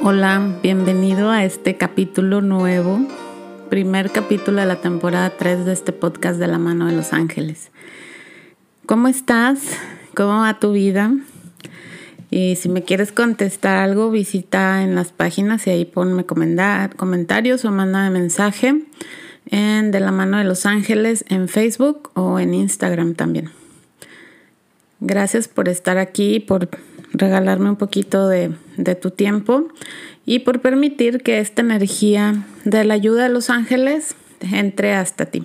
Hola, bienvenido a este capítulo nuevo, primer capítulo de la temporada 3 de este podcast de la mano de los ángeles. ¿Cómo estás? ¿Cómo va tu vida? Y si me quieres contestar algo, visita en las páginas y ahí ponme comentarios o mándame mensaje en De la mano de los ángeles en Facebook o en Instagram también. Gracias por estar aquí, por regalarme un poquito de, tu tiempo y por permitir que esta energía de la ayuda de los ángeles entre hasta ti.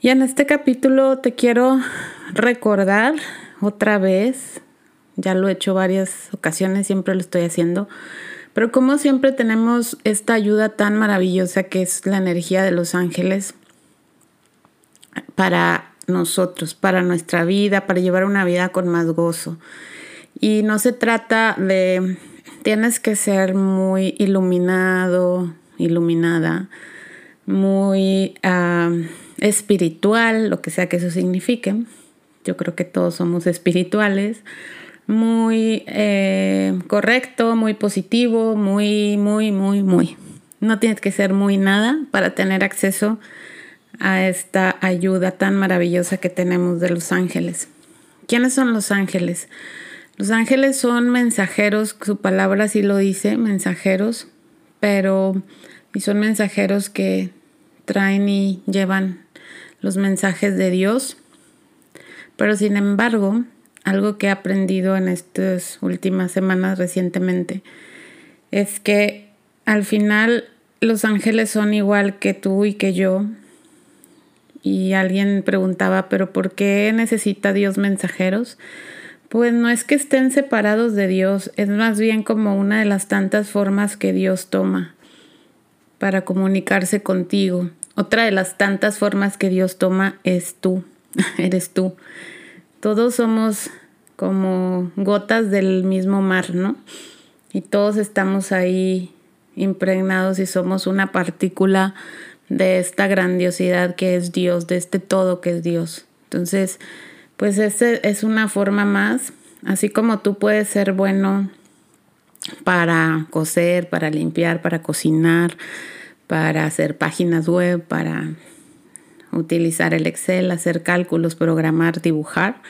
Y en este capítulo te quiero recordar otra vez, ya lo he hecho varias ocasiones, siempre lo estoy haciendo, pero como siempre tenemos esta ayuda tan maravillosa que es la energía de los ángeles para nosotros, para nuestra vida, para llevar una vida con más gozo. Y no se trata de, tienes que ser muy iluminado, iluminada, muy espiritual, lo que sea que eso signifique. Yo creo que todos somos espirituales. Muy eh, correcto, muy positivo, muy, muy, muy, muy. No tienes que ser muy nada para tener acceso a esta ayuda tan maravillosa que tenemos de los ángeles. ¿Quiénes son los ángeles? Los ángeles son mensajeros, su palabra sí lo dice, mensajeros, pero y son mensajeros que traen y llevan los mensajes de Dios. Pero sin embargo, algo que he aprendido en estas últimas semanas recientemente es que al final los ángeles son igual que tú y que yo. Y alguien preguntaba, pero ¿por qué necesita Dios mensajeros? Pues no es que estén separados de Dios, es más bien como una de las tantas formas que Dios toma para comunicarse contigo. Otra de las tantas formas que Dios toma es tú, eres tú. Todos somos como gotas del mismo mar, ¿no? Y todos estamos ahí impregnados y somos una partícula de esta grandiosidad que es Dios, de este todo que es Dios. Entonces, pues ese es una forma más, así como tú puedes ser bueno para coser, para limpiar, para cocinar, para hacer páginas web, para utilizar el Excel, hacer cálculos, programar, dibujar.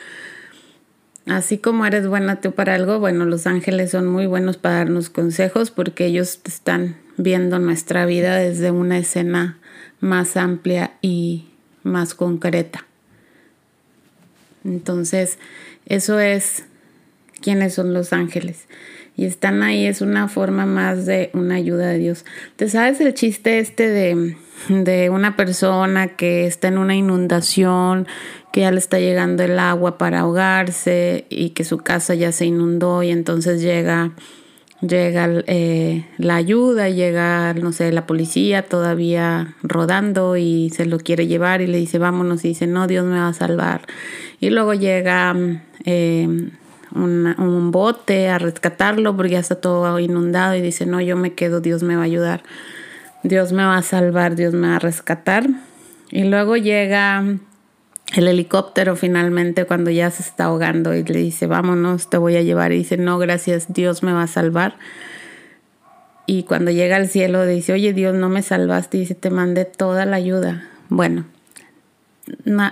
Así como eres buena tú para algo, bueno, los ángeles son muy buenos para darnos consejos porque ellos están viendo nuestra vida desde una escena más amplia y más concreta. Entonces, eso es quiénes son los ángeles. Y están ahí, es una forma más de una ayuda de Dios. ¿Te sabes el chiste este de, de una persona que está en una inundación, que ya le está llegando el agua para ahogarse y que su casa ya se inundó y entonces llega llega eh, la ayuda, llega, no sé, la policía todavía rodando y se lo quiere llevar y le dice vámonos y dice no, Dios me va a salvar. Y luego llega eh, un bote a rescatarlo porque ya está todo inundado y dice no, yo me quedo, Dios me va a ayudar, Dios me va a salvar, Dios me va a rescatar. Y luego llega el helicóptero finalmente cuando ya se está ahogando y le dice, vámonos, te voy a llevar. Y dice, no, gracias, Dios me va a salvar. Y cuando llega al cielo dice, oye Dios, no me salvaste. Y dice, te mandé toda la ayuda. Bueno,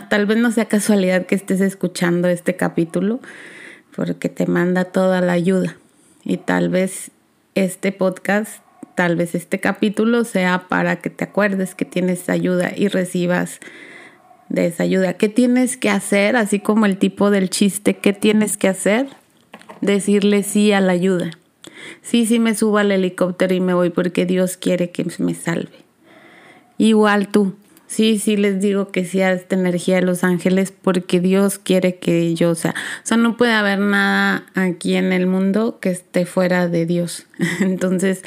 tal vez no sea casualidad que estés escuchando este capítulo, porque te manda toda la ayuda. Y tal vez este podcast, tal vez este capítulo sea para que te acuerdes que tienes ayuda y recibas de esa ayuda. ¿Qué tienes que hacer? Así como el tipo del chiste, ¿qué tienes que hacer? Decirle sí a la ayuda. Sí, sí me subo al helicóptero y me voy porque Dios quiere que me salve. Igual tú. Sí, sí les digo que sí a esta energía de los ángeles porque Dios quiere que yo, sea, o sea, no puede haber nada aquí en el mundo que esté fuera de Dios. Entonces,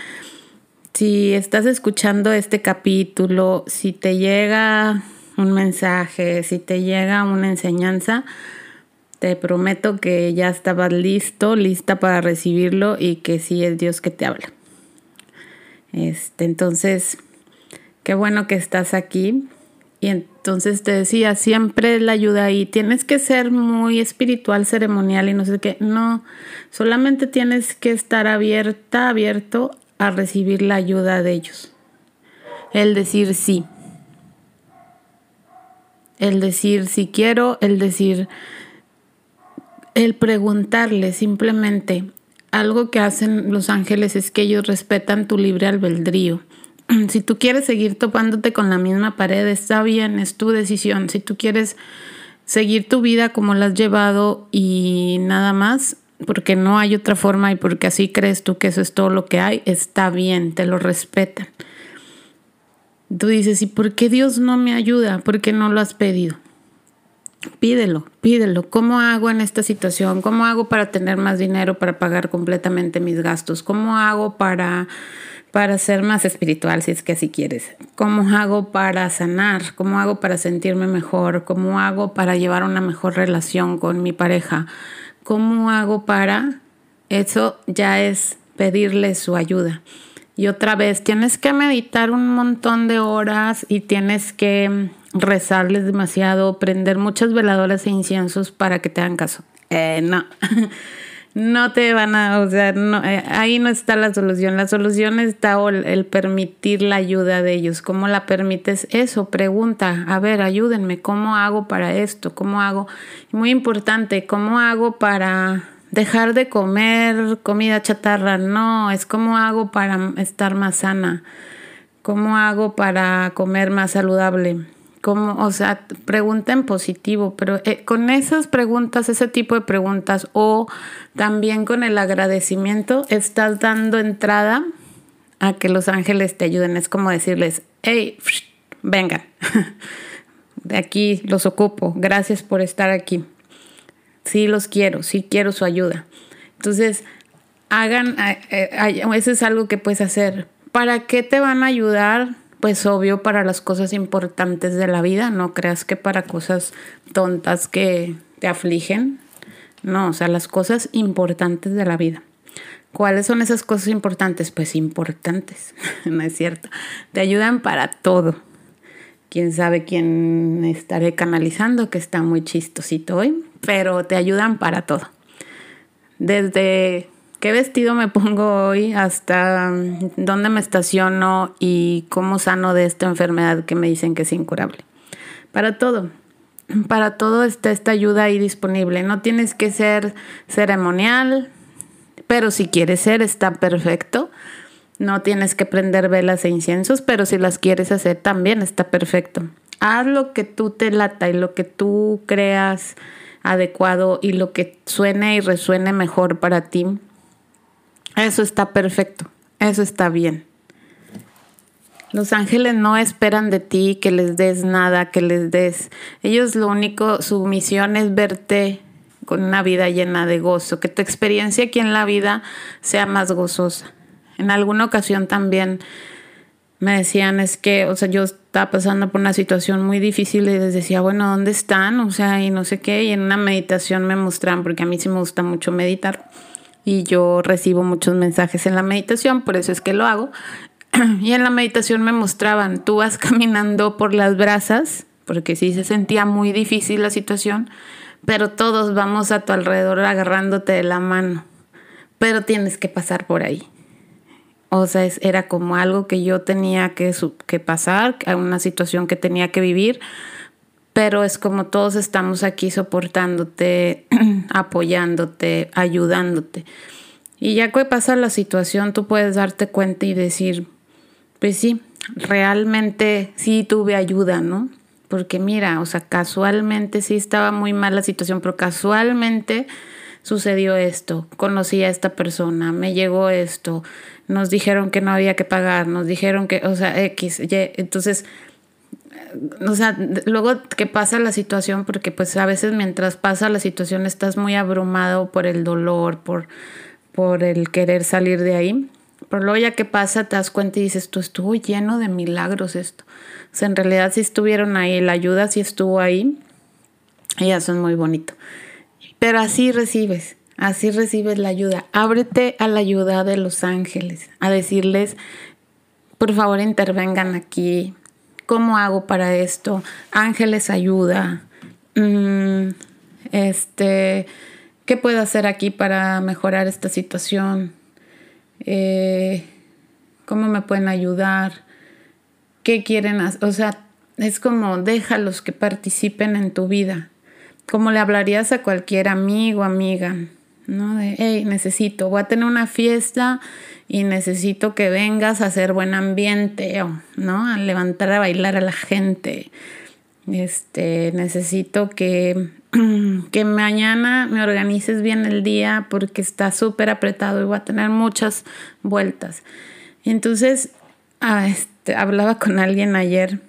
si estás escuchando este capítulo, si te llega un mensaje, si te llega una enseñanza, te prometo que ya estabas listo, lista para recibirlo y que sí es Dios que te habla. Este, entonces, qué bueno que estás aquí y Entonces te decía, siempre la ayuda ahí. Tienes que ser muy espiritual, ceremonial y no sé qué. No, solamente tienes que estar abierta, abierto a recibir la ayuda de ellos. El decir sí. El decir si quiero, el decir, el preguntarle simplemente. Algo que hacen los ángeles es que ellos respetan tu libre albedrío si tú quieres seguir topándote con la misma pared, está bien, es tu decisión. Si tú quieres seguir tu vida como la has llevado y nada más, porque no hay otra forma y porque así crees tú que eso es todo lo que hay, está bien, te lo respetan. Tú dices, ¿y por qué Dios no me ayuda? ¿Por qué no lo has pedido? Pídelo, pídelo. ¿Cómo hago en esta situación? ¿Cómo hago para tener más dinero para pagar completamente mis gastos? ¿Cómo hago para para ser más espiritual, si es que así quieres? ¿Cómo hago para sanar? ¿Cómo hago para sentirme mejor? ¿Cómo hago para llevar una mejor relación con mi pareja? ¿Cómo hago para...? Eso ya es pedirle su ayuda. Y otra vez, tienes que meditar un montón de horas y tienes que rezarles demasiado, prender muchas veladoras e inciensos para que te hagan caso. Eh, no. no te van a, o sea, eh, ahí no está la solución. La solución está el, permitir la ayuda de ellos. ¿Cómo la permites? Eso, pregunta, a ver, ayúdenme, ¿cómo hago para esto? ¿Cómo hago? muy importante, ¿cómo hago para dejar de comer comida chatarra? No, es cómo hago para estar más sana. ¿Cómo hago para comer más saludable? como, o sea, pregunta en positivo, pero eh, con esas preguntas, ese tipo de preguntas, o también con el agradecimiento, estás dando entrada a que los ángeles te ayuden. Es como decirles, hey, vengan, de aquí los ocupo, gracias por estar aquí. Sí los quiero, sí quiero su ayuda. Entonces, hagan, eso es algo que puedes hacer. ¿Para qué te van a ayudar? pues obvio para las cosas importantes de la vida, no creas que para cosas tontas que te afligen, no, o sea, las cosas importantes de la vida. ¿Cuáles son esas cosas importantes? Pues importantes, no es cierto. Te ayudan para todo. Quién sabe quién estaré canalizando, que está muy chistosito hoy, pero te ayudan para todo. Desde qué vestido me pongo hoy, hasta mm, dónde me estaciono y cómo sano de esta enfermedad que me dicen que es incurable. Para todo, para todo está esta ayuda ahí disponible. No tienes que ser ceremonial, pero si quieres ser, está perfecto. No tienes que prender velas e inciensos, pero si las quieres hacer también está perfecto. Haz lo que tú te lata y lo que tú creas adecuado y lo que suene y resuene mejor para ti eso está perfecto, eso está bien. Los ángeles no esperan de ti que les des nada, que les des. Ellos lo único, su misión es verte con una vida llena de gozo, que tu experiencia aquí en la vida sea más gozosa. En alguna ocasión también me decían, es que, o sea, yo estaba pasando por una situación muy difícil y les decía, bueno, ¿dónde están? O sea, y no sé qué, y en una meditación me mostraron, porque a mí sí me gusta mucho meditar y yo recibo muchos mensajes en la meditación, por eso es que lo hago. Y en la meditación me mostraban, tú vas caminando por las brasas, porque sí se sentía muy difícil la situación, pero todos vamos a tu alrededor agarrándote de la mano, pero tienes que pasar por ahí. O sea, era como algo que yo tenía que, que pasar, una situación que tenía que vivir, pero es como todos estamos aquí soportándote, apoyándote, ayudándote. Y ya que pasa la situación, tú puedes darte cuenta y decir, pues sí, realmente sí tuve ayuda, ¿no? Porque mira, o sea, casualmente sí estaba muy mal la situación, pero casualmente sucedió esto, conocí a esta persona, me llegó esto, nos dijeron que no había que pagar, nos dijeron que, o sea, X, Y, entonces o sea, luego que pasa la situación, porque pues a veces mientras pasa la situación estás muy abrumado por el dolor, por, por el querer salir de ahí. Pero luego ya que pasa te das cuenta y dices, tú estuvo lleno de milagros esto. O sea, en realidad sí estuvieron ahí, la ayuda sí estuvo ahí. Y eso es muy bonito. Pero así recibes, así recibes la ayuda. Ábrete a la ayuda de los ángeles, a decirles, por favor intervengan aquí, ¿cómo hago para esto? Ángeles ayuda. Mm, este, ¿qué puedo hacer aquí para mejorar esta situación? Eh, ¿Cómo me pueden ayudar? ¿Qué quieren hacer? O sea, es como déjalos que participen en tu vida. Como le hablarías a cualquier amigo, amiga, ¿no? De, hey, necesito, voy a tener una fiesta y necesito que vengas a hacer buen ambiente, ¿no? A levantar a bailar a la gente. Este, necesito que, que mañana me organices bien el día porque está súper apretado y voy a tener muchas vueltas. Entonces, este, hablaba con alguien ayer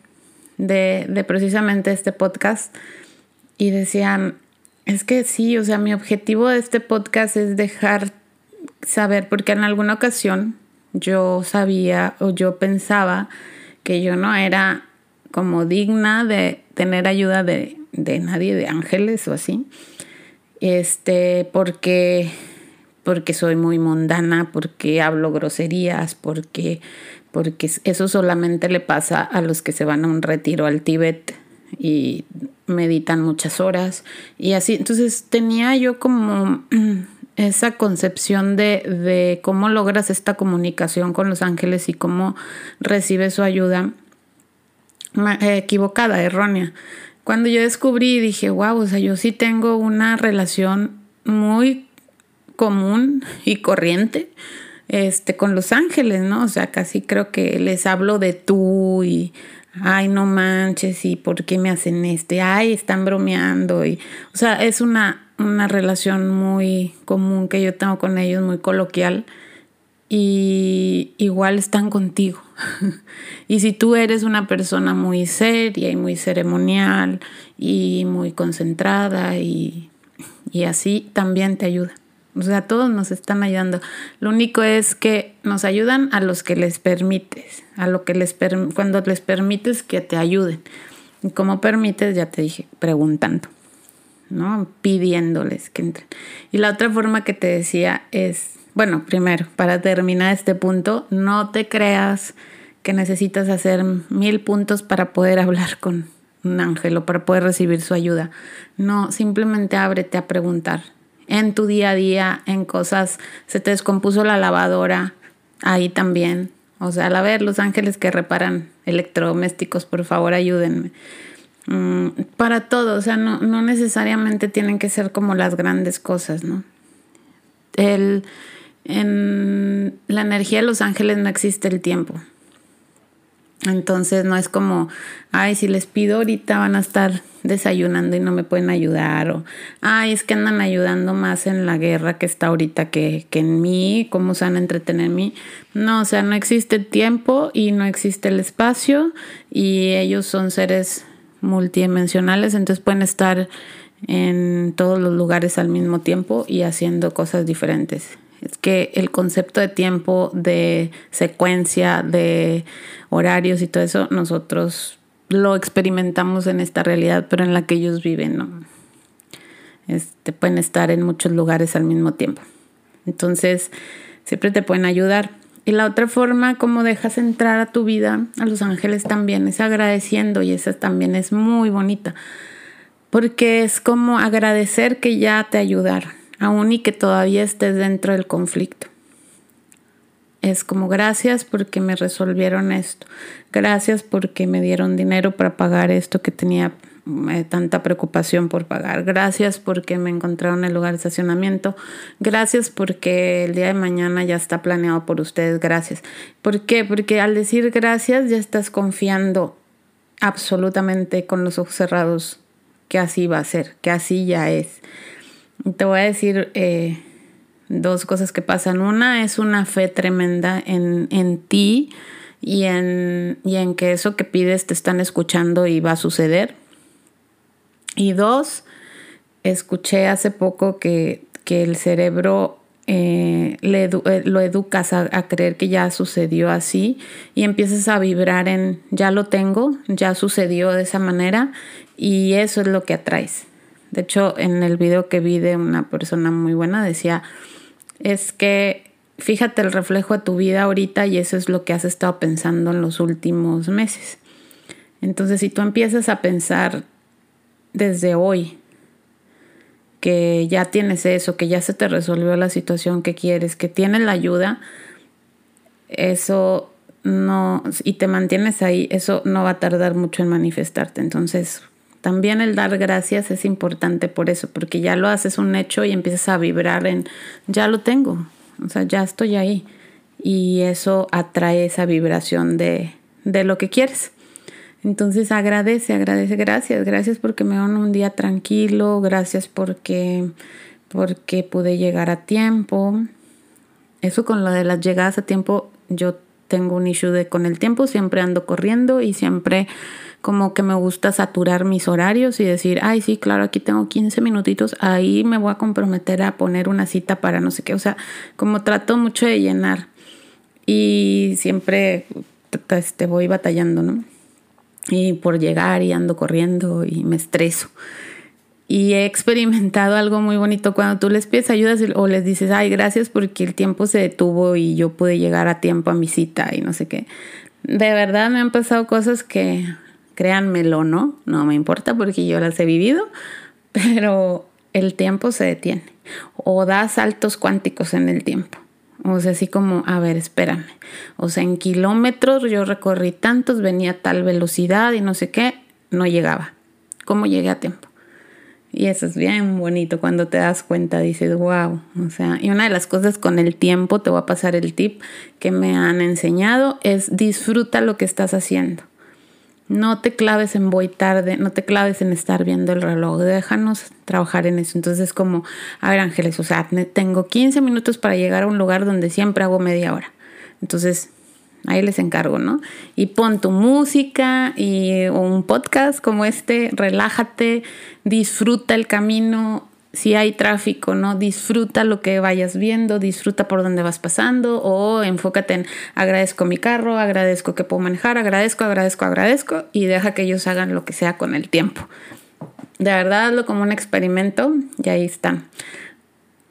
de, precisamente este podcast y decían, es que sí, o sea, mi objetivo de este podcast es dejar saber, porque en alguna ocasión yo sabía o yo pensaba que yo no era como digna de tener ayuda de, de nadie, de ángeles o así. Este, porque, porque soy muy mundana, porque hablo groserías, porque porque eso solamente le pasa a los que se van a un retiro al Tíbet y meditan muchas horas y así. Entonces tenía yo como esa concepción de, de cómo logras esta comunicación con los ángeles y cómo recibes su ayuda equivocada, errónea. Cuando yo descubrí, dije, wow, o sea, yo sí tengo una relación muy común y corriente este, con los ángeles, ¿no? O sea, casi creo que les hablo de tú y, ay, no manches, y por qué me hacen este, ay, están bromeando, y, o sea, es una, una relación muy común que yo tengo con ellos, muy coloquial, y igual están contigo. y si tú eres una persona muy seria y muy ceremonial y muy concentrada y, y así, también te ayuda. O sea, todos nos están ayudando. Lo único es que nos ayudan a los que les permites, a lo que les cuando les permites que te ayuden. Y como permites, ya te dije, preguntando, ¿no? Pidiéndoles que entren. Y la otra forma que te decía es, bueno, primero, para terminar este punto, no te creas que necesitas hacer mil puntos para poder hablar con un ángel o para poder recibir su ayuda. No, simplemente ábrete a preguntar en tu día a día, en cosas, se te descompuso la lavadora, ahí también. O sea, a ver, los ángeles que reparan electrodomésticos, por favor, ayúdenme. Mm, para todo, o sea, no, no, necesariamente tienen que ser como las grandes cosas, ¿no? El, en la energía de los ángeles no existe el tiempo. Entonces no es como, ay, si les pido ahorita van a estar desayunando y no me pueden ayudar, o ay, es que andan ayudando más en la guerra que está ahorita que, que en mí, cómo se van a entretener en mí. No, o sea, no existe tiempo y no existe el espacio y ellos son seres multidimensionales, entonces pueden estar en todos los lugares al mismo tiempo y haciendo cosas diferentes. Es que el concepto de tiempo, de secuencia, de horarios y todo eso, nosotros lo experimentamos en esta realidad, pero en la que ellos viven, ¿no? Este, pueden estar en muchos lugares al mismo tiempo. Entonces, siempre te pueden ayudar. Y la otra forma como dejas entrar a tu vida a los ángeles también es agradeciendo y esa también es muy bonita. Porque es como agradecer que ya te ayudaron aún y que todavía estés dentro del conflicto. Es como gracias porque me resolvieron esto, gracias porque me dieron dinero para pagar esto que tenía eh, tanta preocupación por pagar, gracias porque me encontraron el lugar de estacionamiento, gracias porque el día de mañana ya está planeado por ustedes, gracias. ¿Por qué? Porque al decir gracias ya estás confiando absolutamente con los ojos cerrados que así va a ser, que así ya es. Te voy a decir eh, dos cosas que pasan. Una es una fe tremenda en, en ti y en, y en que eso que pides te están escuchando y va a suceder. Y dos, escuché hace poco que, que el cerebro eh, eh, lo educas a, a, creer que ya sucedió así y empiezas a vibrar en ya lo tengo, ya sucedió de esa manera y eso es lo que atraes. De hecho, en el video que vi de una persona muy buena decía, es que fíjate el reflejo de tu vida ahorita y eso es lo que has estado pensando en los últimos meses. Entonces, si tú empiezas a pensar desde hoy que ya tienes eso, que ya se te resolvió la situación que quieres, que tienes la ayuda, eso no, y te mantienes ahí, eso no va a tardar mucho en manifestarte. Entonces, también el dar gracias es importante por eso, porque ya lo haces un hecho y empiezas a vibrar en, ya lo tengo, o sea, ya estoy ahí. Y eso atrae esa vibración de, de lo que quieres. Entonces agradece, agradece, gracias, gracias porque me dan un día tranquilo, gracias porque, porque pude llegar a tiempo. Eso con lo de las llegadas a tiempo, yo tengo un issue de con el tiempo, siempre ando corriendo y siempre como que me gusta saturar mis horarios y decir, ay, sí, claro, aquí tengo 15 minutitos, ahí me voy a comprometer a poner una cita para no sé qué, o sea, como trato mucho de llenar y siempre este, voy batallando, ¿no? y por llegar y ando corriendo y me estreso. Y he experimentado algo muy bonito cuando tú les pides ayuda o les dices, ay, gracias porque el tiempo se detuvo y yo pude llegar a tiempo a mi cita y no sé qué. De verdad me han pasado cosas que, créanmelo, ¿no? No me importa porque yo las he vivido, pero el tiempo se detiene o da saltos cuánticos en el tiempo. O sea, así como, a ver, espérame. O sea, en kilómetros yo recorrí tantos, venía a tal velocidad y no sé qué, no llegaba. ¿Cómo llegué a tiempo? Y eso es bien bonito cuando te das cuenta, dices, wow. O sea, y una de las cosas con el tiempo, te voy a pasar el tip que me han enseñado, es disfruta lo que estás haciendo. No te claves en voy tarde, no te claves en estar viendo el reloj, déjanos trabajar en eso. Entonces, como, a ver, Ángeles, o sea, tengo 15 minutos para llegar a un lugar donde siempre hago media hora. Entonces, ahí les encargo, ¿no? Y pon tu música y un podcast como este, relájate, disfruta el camino, si hay tráfico, ¿no? Disfruta lo que vayas viendo, disfruta por donde vas pasando o enfócate en agradezco mi carro, agradezco que puedo manejar, agradezco, agradezco, agradezco y deja que ellos hagan lo que sea con el tiempo. De verdad hazlo como un experimento y ahí están.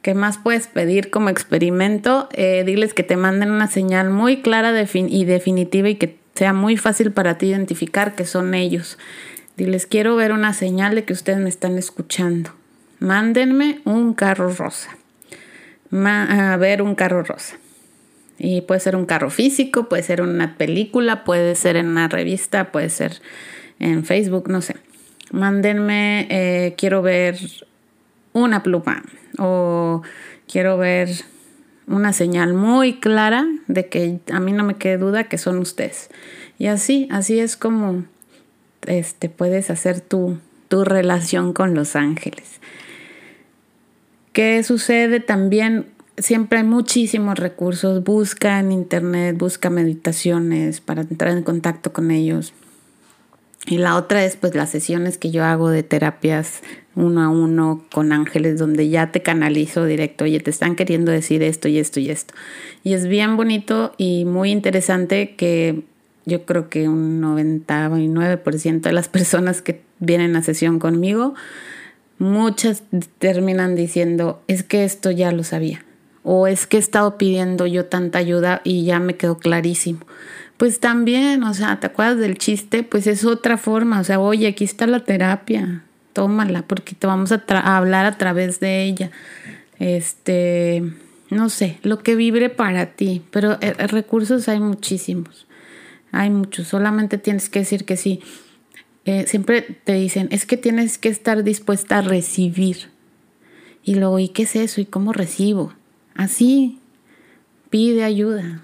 ¿Qué más puedes pedir como experimento? Eh, diles que te manden una señal muy clara y definitiva y que sea muy fácil para ti identificar que son ellos. Diles, quiero ver una señal de que ustedes me están escuchando mándenme un carro rosa. a ver un carro rosa. Y puede ser un carro físico, puede ser una película, puede ser en una revista, puede ser en Facebook, no sé. Mándenme, eh, quiero ver una pluma o quiero ver una señal muy clara de que a mí no me quede duda que son ustedes. Y así, así es como este, puedes hacer tu, tu relación con los ángeles. ¿Qué sucede también? Siempre hay muchísimos recursos. Busca en internet, busca meditaciones para entrar en contacto con ellos. Y la otra es pues las sesiones que yo hago de terapias uno a uno con ángeles donde ya te canalizo directo, oye, te están queriendo decir esto y esto y esto. Y es bien bonito y muy interesante que yo creo que un 99% de las personas que vienen a sesión conmigo muchas terminan diciendo, es que esto ya lo sabía, o es que he estado pidiendo yo tanta ayuda y ya me quedó clarísimo. Pues también, o sea, ¿te acuerdas del chiste? Pues es otra forma, o sea, oye, aquí está la terapia, tómala, porque te vamos a, hablar a través de ella. Este, no sé, lo que vibre para ti, pero eh, recursos hay muchísimos, hay muchos, solamente tienes que decir que sí. Eh, siempre te dicen, es que tienes que estar dispuesta a recibir. Y luego, ¿y qué es eso? ¿Y cómo recibo? Así, pide ayuda.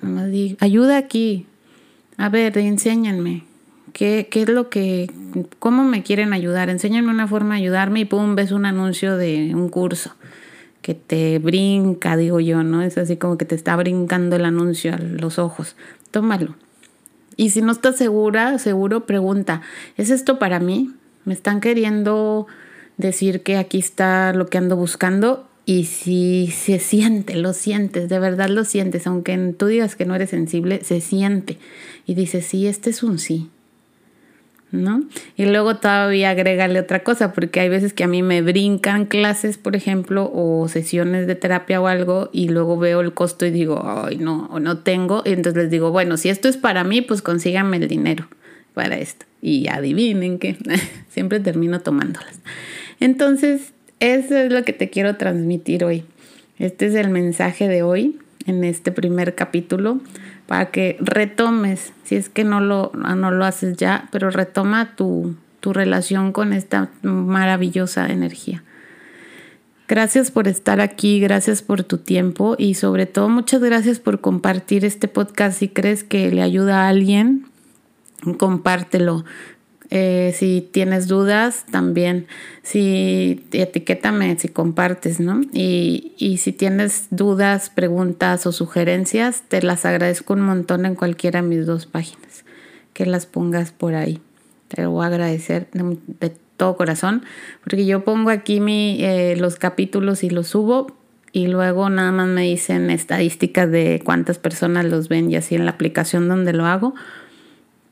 ayuda aquí. A ver, enséñanme. ¿Qué, ¿Qué es lo que, cómo me quieren ayudar? Enséñanme una forma de ayudarme y pum, ves un anuncio de un curso que te brinca, digo yo, ¿no? Es así como que te está brincando el anuncio a los ojos. Tómalo. Y si no estás segura, seguro, pregunta, ¿es esto para mí? ¿Me están queriendo decir que aquí está lo que ando buscando? Y si se siente, lo sientes, de verdad lo sientes, aunque tú digas que no eres sensible, se siente. Y dices, sí, este es un sí. ¿No? Y luego todavía agrégale otra cosa, porque hay veces que a mí me brincan clases, por ejemplo, o sesiones de terapia o algo, y luego veo el costo y digo, ay, no, o no tengo. Y entonces les digo, bueno, si esto es para mí, pues consíganme el dinero. para esto. Y adivinen que siempre termino tomándolas. Entonces, eso es lo que te quiero transmitir hoy. Este es el mensaje de hoy en este primer capítulo para que retomes, si es que no lo, no lo haces ya, pero retoma tu, tu relación con esta maravillosa energía. Gracias por estar aquí, gracias por tu tiempo y sobre todo muchas gracias por compartir este podcast. Si crees que le ayuda a alguien, compártelo. Eh, si tienes dudas, también, si etiquétame, si compartes, ¿no? Y, y si tienes dudas, preguntas o sugerencias, te las agradezco un montón en cualquiera de mis dos páginas, que las pongas por ahí. Te voy a agradecer de todo corazón, porque yo pongo aquí mi, eh, los capítulos y los subo y luego nada más me dicen estadísticas de cuántas personas los ven y así en la aplicación donde lo hago,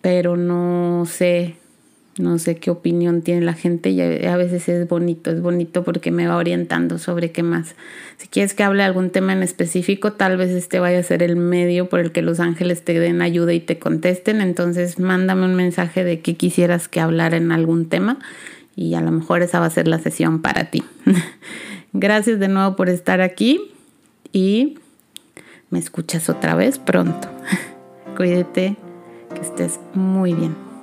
pero no sé no sé qué opinión tiene la gente y a veces es bonito, es bonito porque me va orientando sobre qué más. Si quieres que hable de algún tema en específico, tal vez este vaya a ser el medio por el que los ángeles te den ayuda y te contesten. Entonces mándame un mensaje de qué quisieras que hablara en algún tema y a lo mejor esa va a ser la sesión para ti. Gracias de nuevo por estar aquí y me escuchas otra vez pronto. Cuídate, que estés muy bien.